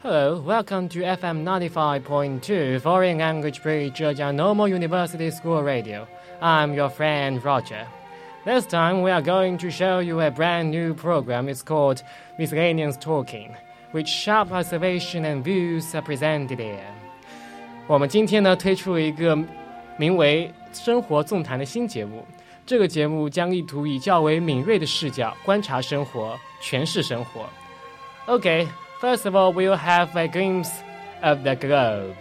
Hello, welcome to FM 95.2 Foreign Language Bridge Zhejiang Normal University School Radio. I'm your friend Roger. This time we are going to show you a brand new program. It's called Miscellaneous Talking, which sharp observation and views are presented here. 我们今天呢推出了一个名为“生活纵谈”的新节目。这个节目将意图以较为敏锐的视角观察生活、诠释生活。Okay, first of all, we'll have a glimpse of the globe.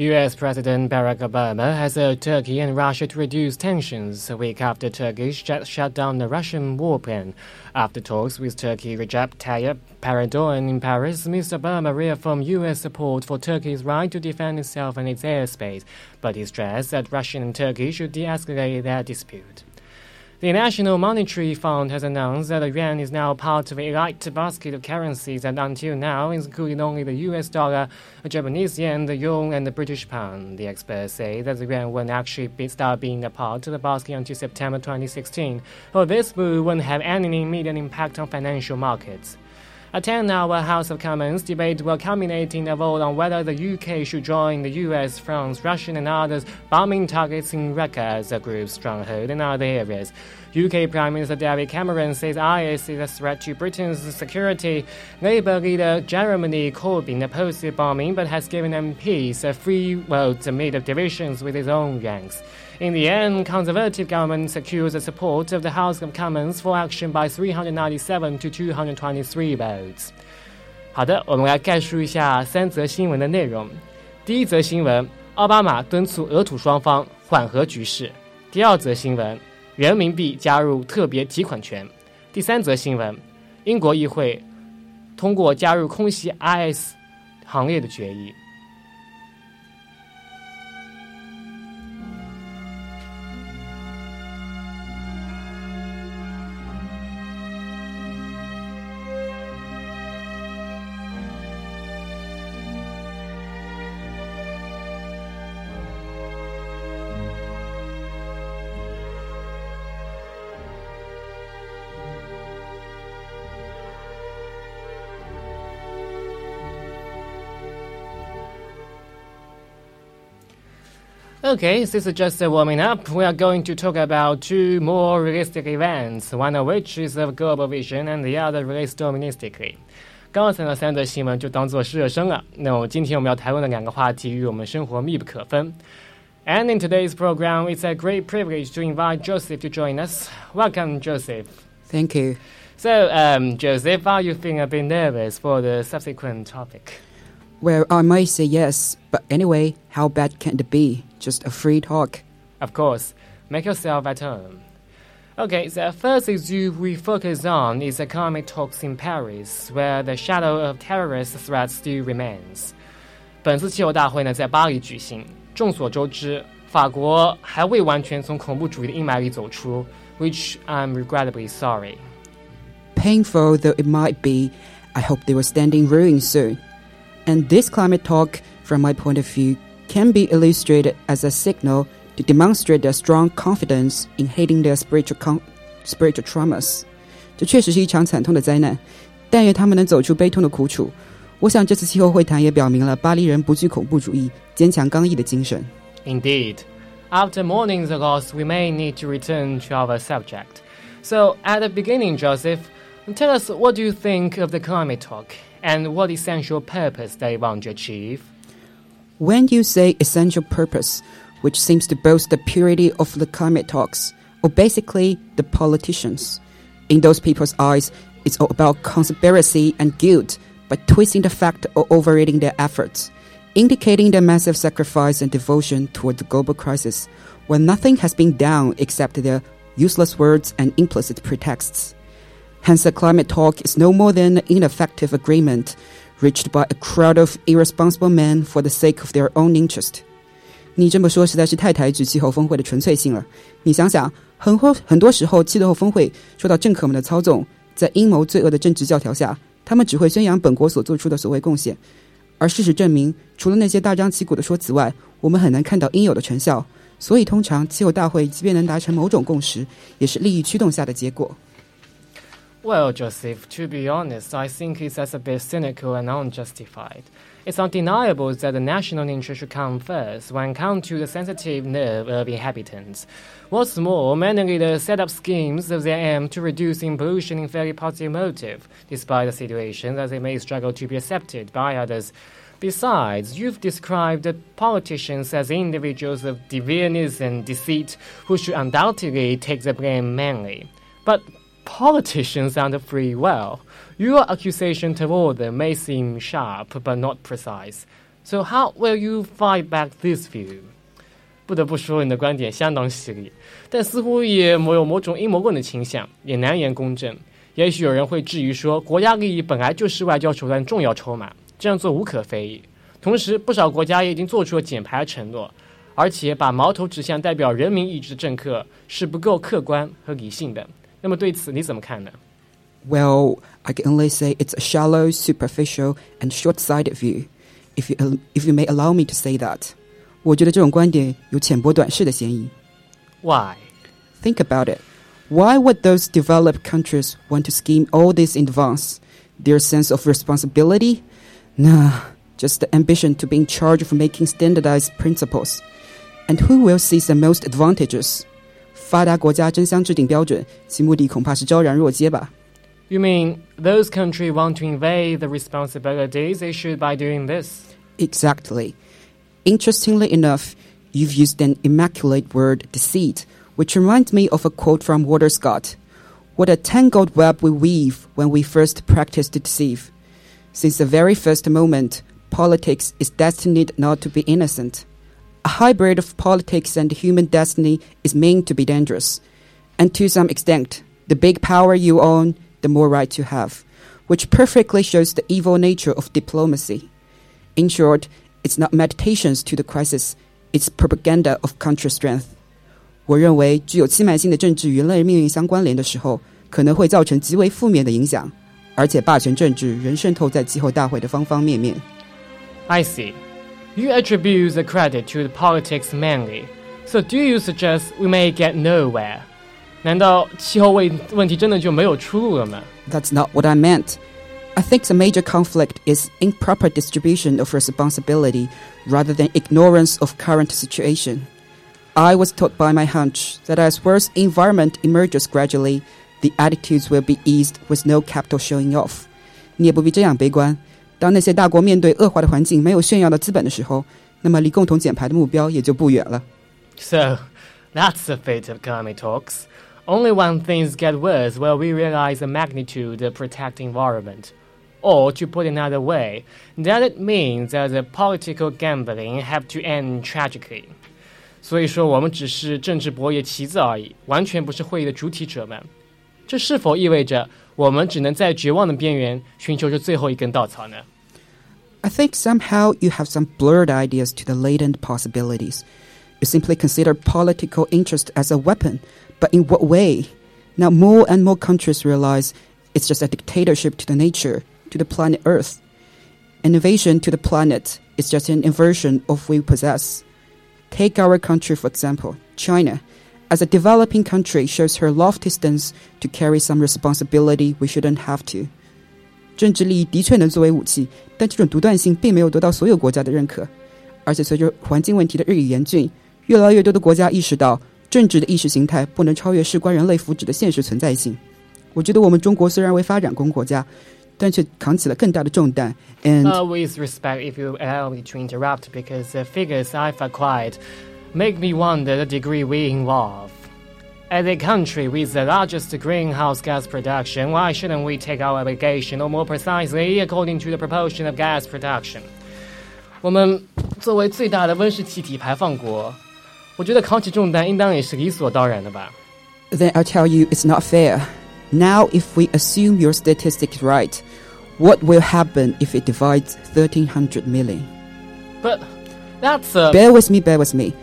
U.S. President Barack Obama has urged Turkey and Russia to reduce tensions a week after Turkish Turkey shut down the Russian warplane. After talks with Turkey Recep Tayyip Erdogan in Paris, Mr. Obama reaffirmed U.S. support for Turkey's right to defend itself and its airspace, but he stressed that Russia and Turkey should de-escalate their dispute. The National Monetary Fund has announced that the yuan is now part of a light basket of currencies that until now included only the US dollar, the Japanese yen, the yuan, and the British pound. The experts say that the yuan won't actually be, start being a part of the basket until September 2016, so this move won't have any immediate impact on financial markets. A 10 hour House of Commons debate will culminate in a vote on whether the UK should join the US, France, Russia, and others bombing targets in Raqqa as a group's stronghold in other areas. UK Prime Minister David Cameron says IS is a threat to Britain's security. Labour leader Jeremy Corbyn opposed the bombing but has given MPs a free vote amid divisions with his own ranks. In the end, Conservative government secures the support of the House of Commons for action by 397 to 223 votes. 好的，我们来概述一下三则新闻的内容。第一则新闻，奥巴马敦促俄土双方缓和局势。第二则新闻，人民币加入特别提款权。第三则新闻，英国议会通过加入空袭 IS 行列的决议。 Okay, this is just a warming up. We are going to talk about two more realistic events, one of which is of global vision and the other relates domestically. 刚才的三则新闻就当做是热身了。那么今天我们要谈论的两个话题与我们生活密不可分。And in today's program, it's a great privilege to invite Joseph to join us. Welcome, Joseph. Thank you. So, um, Joseph, are you feeling a bit nervous for the subsequent topic? Well, I might say yes, but anyway, how bad can it be? Just a free talk. Of course, make yourself at home. Okay, the first issue we focus on is the climate talks in Paris, where the shadow of terrorist threats still remains. 本次气候大会呢在巴黎举行。众所周知，法国还未完全从恐怖主义的阴霾里走出，which I'm regrettably sorry. Painful though it might be, I hope they will stand in ruin soon. And this climate talk, from my point of view, can be illustrated as a signal to demonstrate their strong confidence in healing their spiritual con- spiritual traumas. 这确实是一场惨痛的灾难，但愿他们能走出悲痛的苦楚。我想这次气候会谈也表明了巴黎人不惧恐怖主义、坚强刚毅的精神。Indeed. After mourning the loss, we may need to return to our subject. So, at the beginning, Joseph, tell us what do you think of the climate talk? And what essential purpose they want to achieve. When you say essential purpose, which seems to boast the purity of the climate talks, or basically the politicians, in those people's eyes, it's all about conspiracy and guilt by twisting the fact or overrating their efforts, indicating their massive sacrifice and devotion toward the global crisis, when nothing has been done except their useless words, and implicit pretexts. Hence the climate talk is no more than an ineffective agreement reached by a crowd of irresponsible men for the sake of their own interest. 你这么说实在是太抬举气候峰会的纯粹性了。你想想，很多很多时候，气候峰会受到政客们的操纵，在阴谋罪恶的政治教条下，他们只会宣扬本国所做出的所谓贡献，而事实证明，除了那些大张旗鼓的说辞外，我们很难看到应有的成效。所以，通常气候大会即便能达成某种共识，也是利益驱动下的结果。Well, Joseph, to be honest, I think it's as a bit cynical and unjustified. It's undeniable that the national interest should come first when come to the sensitive nerve of inhabitants. What's more, many leaders set up schemes of their aim to reduce pollution in very positive motive, despite the situation that they may struggle to be accepted by others. Besides, you've described the politicians as individuals of deviance and deceit who should undoubtedly take the blame mainly. But politicians aren't free will. Your accusation toward them may seem sharp but not precise. So how will you fight back this view? 不得不说，你的观点相当犀利，但似乎也某有某种阴谋论的倾向，也难言公正。也许有人会质疑说，国家利益本来就是外交手段重要筹码，这样做无可非议。同时，不少国家也已经做出了减排承诺，而且把矛头指向代表人民意志的政客是不够客观和理性的。 那么对此你怎么看呢？Well, I can only say it's a shallow, superficial, and short-sighted view. If you if you may allow me to say that, 我觉得这种观点有浅薄短视的嫌疑。Why? Think about it. Why would those developed countries want to scheme all this in advance? Their sense of responsibility? Nah, just the ambition to be in charge of making standardized principles. And who will seize the most advantages? 发达国家争相制定标准，其目的恐怕是昭然若揭吧。You mean those countries want to evade the responsibilities issued by doing this? Exactly. Interestingly enough, you've used an immaculate word, deceit, which reminds me of a quote from Walter Scott. What a tangled web we weave when we first practice to deceive. Since the very first moment, politics is destined not to be innocent. A hybrid of politics and human destiny is meant to be dangerous. And to some extent, the big power you own, the more right you have, which perfectly shows the evil nature of diplomacy. In short, it's not meditations to the crisis, it's propaganda of country strength. 我认为，具有欺瞒性的政治与人类命运相关联的时候，可能会造成极为负面的影响，而且霸权政治仍渗透在气候大会的方方面面。I see. You attribute the credit to the politics mainly. So do you suggest we may get nowhere? 难道气候问问题真的就没有出路了吗？That's not what I meant. I think the major conflict is improper distribution of responsibility rather than ignorance of current situation. I was taught by my hunch that as worse environment emerges gradually, the attitudes will be eased with no capital showing off. 你也不必这样悲观。 当那些大国面对恶化的环境没有炫耀的资本的时候，那么离共同减排的目标也就不远了。So, that's the fate of climate talks. Only when things get worse will we realize the magnitude of protecting environment. Or, to put it another way, that it means that the political gambling have to end tragically. 所以说，我们只是政治博弈棋子而已，完全不是会议的主体者们。这是否意味着 我们只能在绝望的边缘寻求着最后一根稻草呢？I think somehow you have some blurred ideas to the latent possibilities. You simply consider political interest as a weapon, but in what way? Now, more and more countries realize it's just a dictatorship to the nature, to the planet Earth. Innovation to the planet is just an inversion of what we possess. Take our country, for example, China as a developing country shows her lofty stance to carry some responsibility we shouldn't have to. 政治利益的确能作为武器，但这种独断性并没有得到所有国家的认可。而且随着环境问题的日益严峻，越来越多的国家意识到政治的意识形态不能超越事关人类福祉的现实存在性。我觉得我们中国虽然为发展中国家，但却扛起了更大的重担。And uh, with respect, if you allow me to interrupt, because the figures I've acquired make me wonder the degree we involve. As a country with the largest greenhouse gas production, why shouldn't we take our obligation, or more precisely, according to the proportion of gas production? 我们作为最大的温室气体排放国，我觉得扛起重担应当也是理所当然的吧。 Then I'll tell you it's not fair. Now, if we assume your statistic is right, what will happen if it divides 1300 million? But that's a. Bear with me, bear with me.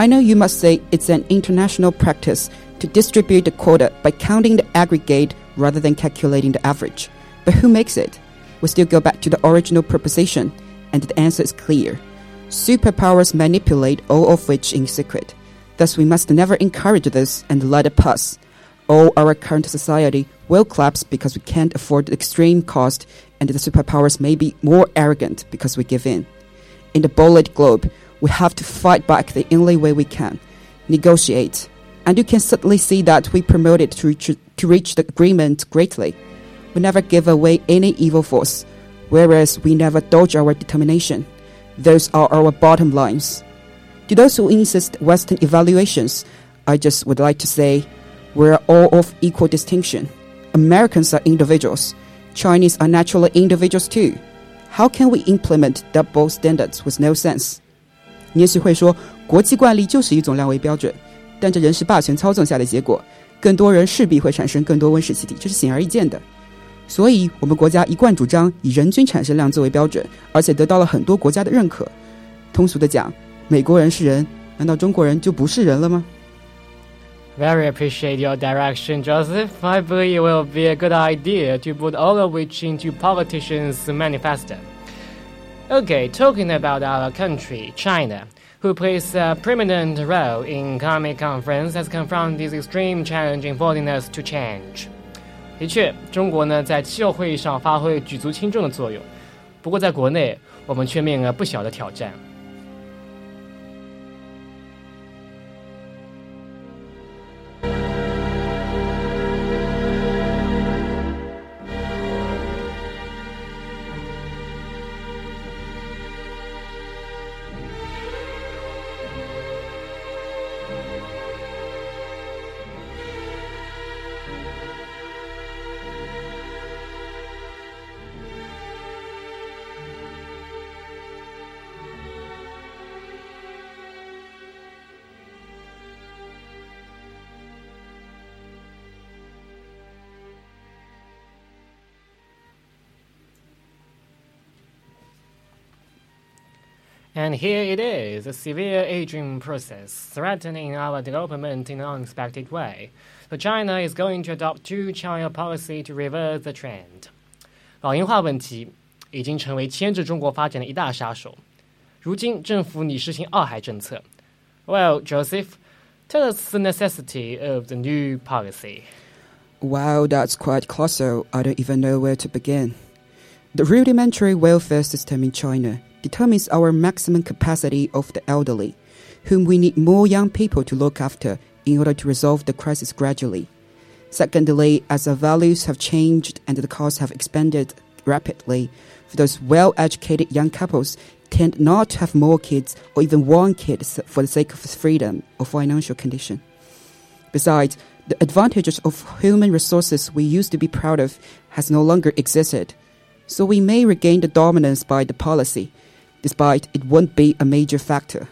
I know you must say it's an international practice to distribute the quota by counting the aggregate rather than calculating the average. But who makes it? We still go back to the original proposition, and the answer is clear. Superpowers manipulate all of which in secret. Thus, we must never encourage this and let it pass. All our current society will collapse because we can't afford the extreme cost, and the superpowers may be more arrogant because we give in. In the bullet globe, we have to fight back the only way we can negotiate. And you can certainly see that we promoted to reach, to reach the agreement greatly. We never give away any evil force, whereas we never dodge our determination. Those are our bottom lines. To those who insist Western evaluations, I just would like to say we're all of equal distinction. Americans are individuals. Chinese are naturally individuals too. How can we implement double standards with no sense? 你也许会说，国际惯例就是一种量为标准，但这人事霸权操纵下的结果，更多人势必会产生更多温室气体，这是显而易见的。所以，我们国家一贯主张以人均产生量作为标准，而且得到了很多国家的认可。通俗的讲，美国人是人，难道中国人就不是人了吗？Very appreciate your direction, Joseph. I believe it will be a good idea to put all of which into politicians' manifesto. Okay, talking about our country, China, who plays a prominent role in climate conference, has confronted this extreme challenge in forcing us to change. 的确，中国呢在气候会议上发挥举足轻重的作用，不过在国内，我们却面临了不小的挑战。 And here it is, a severe aging process, threatening our development in an unexpected way. So China is going to adopt two-child policy to reverse the trend. 老龄化问题已经成为牵制中国发展的一大杀手。如今政府拟实行二孩政策。Well, Joseph, tell us the necessity of the new policy. Wow, that's quite colossal. I don't even know where to begin. The rudimentary welfare system in China – determines our maximum capacity of the elderly, whom we need more young people to look after in order to resolve the crisis gradually. Secondly, as our values have changed and the costs have expanded rapidly, those well educated young couples tend not to have more kids or even one kid for the sake of freedom or financial condition. Besides, the advantages of human resources we used to be proud of has no longer existed. So we may regain the dominance by the policy, despite it won't be a major factor.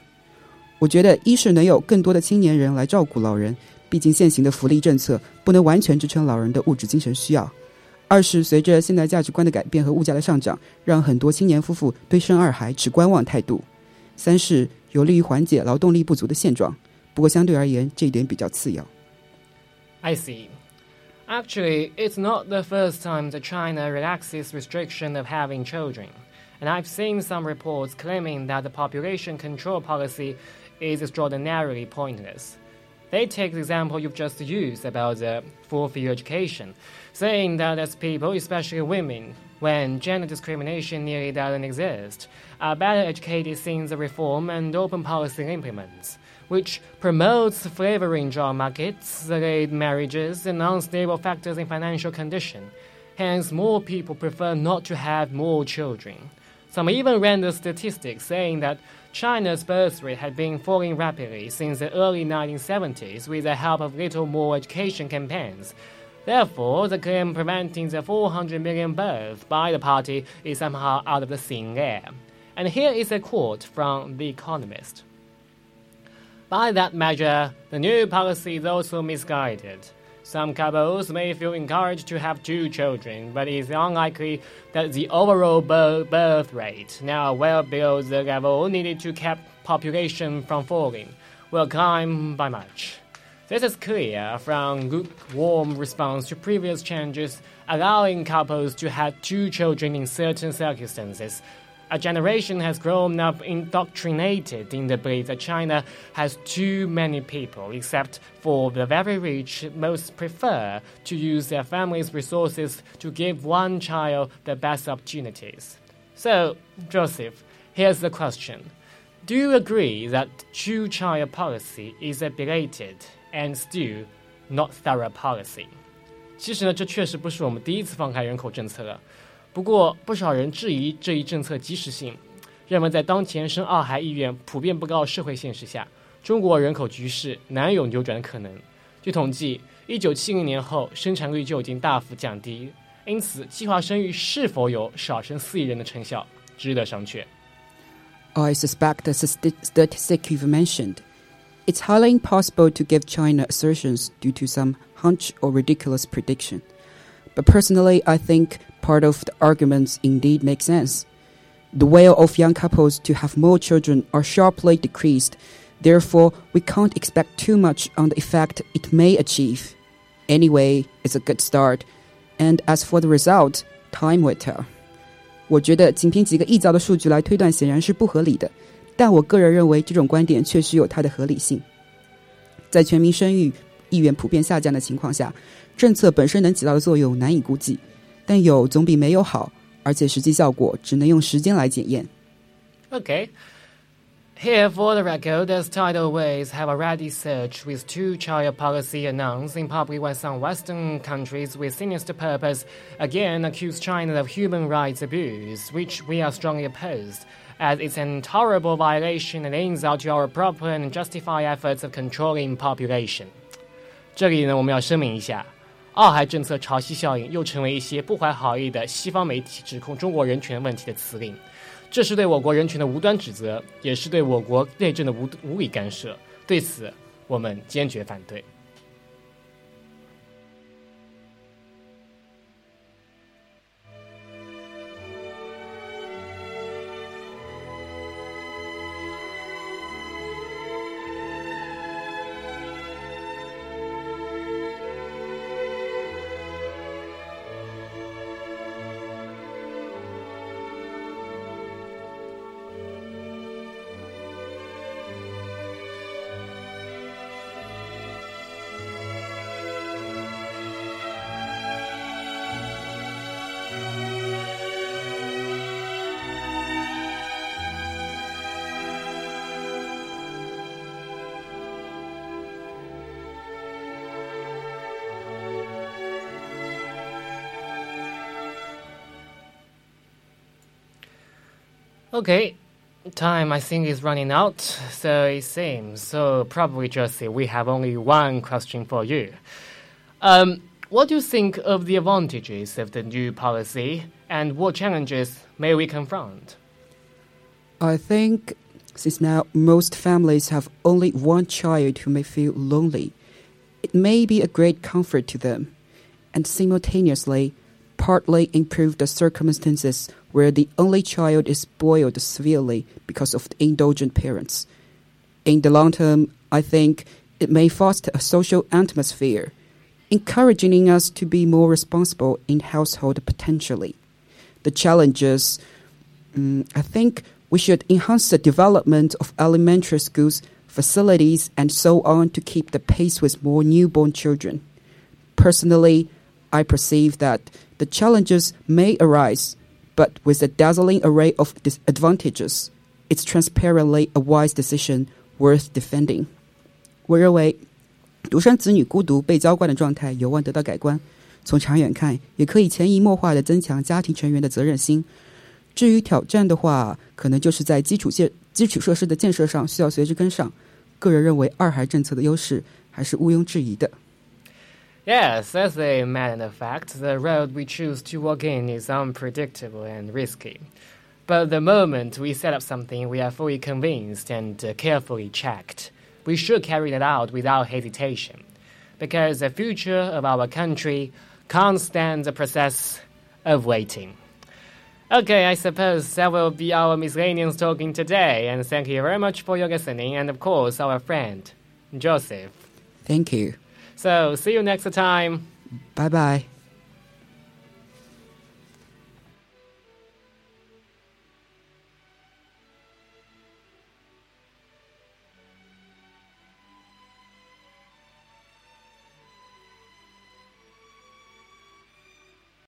我觉得，一是能有更多的青年人来照顾老人，毕竟现行的福利政策不能完全支撑老人的物质精神需要；二是随着现代价值观的改变和物价的上涨，让很多青年夫妇对生二孩持观望态度；三是有利于缓解劳动力不足的现状。不过相对而言，这一点比较次要。I see. Actually, it's not the first time that China relaxes restriction of having children and I've seen some reports claiming that the population control policy is extraordinarily pointless. They take the example you've just used about the full fee education, saying that as people, especially women, when gender discrimination nearly doesn't exist, are better educated since the reform and open policy implements, which promotes flavoring job markets, delayed marriages, and unstable factors in financial condition. Hence, more people prefer not to have more children. Some even ran the statistics saying that China's birth rate had been falling rapidly since the early 1970s with the help of little more education campaigns. Therefore, the claim preventing the 400 million births by the party is somehow out of the thin air. And here is a quote from The Economist. By that measure, the new policy is also misguided. Some couples may feel encouraged to have two children, but it is unlikely that the overall birth rate, now well below the level needed to keep population from falling, will climb by much. This is clear from lukewarm response to previous changes allowing couples to have two children in certain circumstances, a generation has grown up indoctrinated in the belief that China has too many people, except for the very rich, most prefer to use their family's resources to give one child the best opportunities. So, Joseph, here's the question. Do you agree that two child policy is a belated and still not thorough policy? 其实呢，这确实不是我们第一次放开人口政策了。 不过，不少人质疑这一政策及时性，认为在当前生二孩意愿普遍不高的社会现实下，中国人口局势难有扭转的可能。据统计，一九七零年后生产率就已经大幅降低，因此计划生育是否有少生四亿人的成效，值得商榷。I suspect the statistic you've mentioned. It's highly impossible to give China assertions due to some hunch or ridiculous prediction. But personally, I think part of the arguments indeed make sense. The will of young couples to have more children are sharply decreased. Therefore, we can't expect too much on the effect it may achieve. Anyway, it's a good start. And as for the result, time will tell. 我觉得仅凭几个臆造的数据来推断，显然是不合理的。但我个人认为，这种观点确实有它的合理性。在全民生育意愿普遍下降的情况下，政策本身能起到的作用难以估计， 但有总比没有好，而且实际效果只能用时间来检验。Okay. Here, for the record, as tidal waves have already surged with two-child policy announced in public when some Western countries with sinister purpose again accuse China of human rights abuse, which we are strongly opposed, as it's an intolerable violation and insult to our proper and justified efforts of controlling population. 这里呢，我们要声明一下， 澳海政策潮汐效应又成为一些不怀好意的西方媒体指控中国人权问题的词令，这是对我国人权的无端指责，也是对我国内政的无无理干涉。对此，我们坚决反对。Okay, time I think is running out, so it seems. So probably, Josie, we have only one question for you. Um, what do you think of the advantages of the new policy, and what challenges may we confront? I think since now most families have only one child who may feel lonely, it may be a great comfort to them, and simultaneously partly improve the circumstances where the only child is spoiled severely because of indulgent parents. In the long term, I think it may foster a social atmosphere, encouraging us to be more responsible in household potentially. The challenges, um, I think we should enhance the development of elementary schools, facilities, and so on to keep the pace with more newborn children. Personally, I perceive that the challenges may arise, but with a dazzling array of disadvantages, it's transparently a wise decision worth defending. 我认为，独生子女孤独被娇惯的状态有望得到改观。从长远看，也可以潜移默化的增强家庭成员的责任心。至于挑战的话，可能就是在基础建基础设施的建设上需要随之跟上。个人认为，二孩政策的优势还是毋庸置疑的。Yes, as a matter of fact, the road we choose to walk in is unpredictable and risky. But the moment we set up something we are fully convinced and uh, carefully checked, we should carry it out without hesitation. Because the future of our country can't stand the process of waiting. Okay, I suppose that will be our miscellaneous talking today, and thank you very much for your listening, and of course, our friend, Joseph. Thank you. So, see you next time. Bye bye.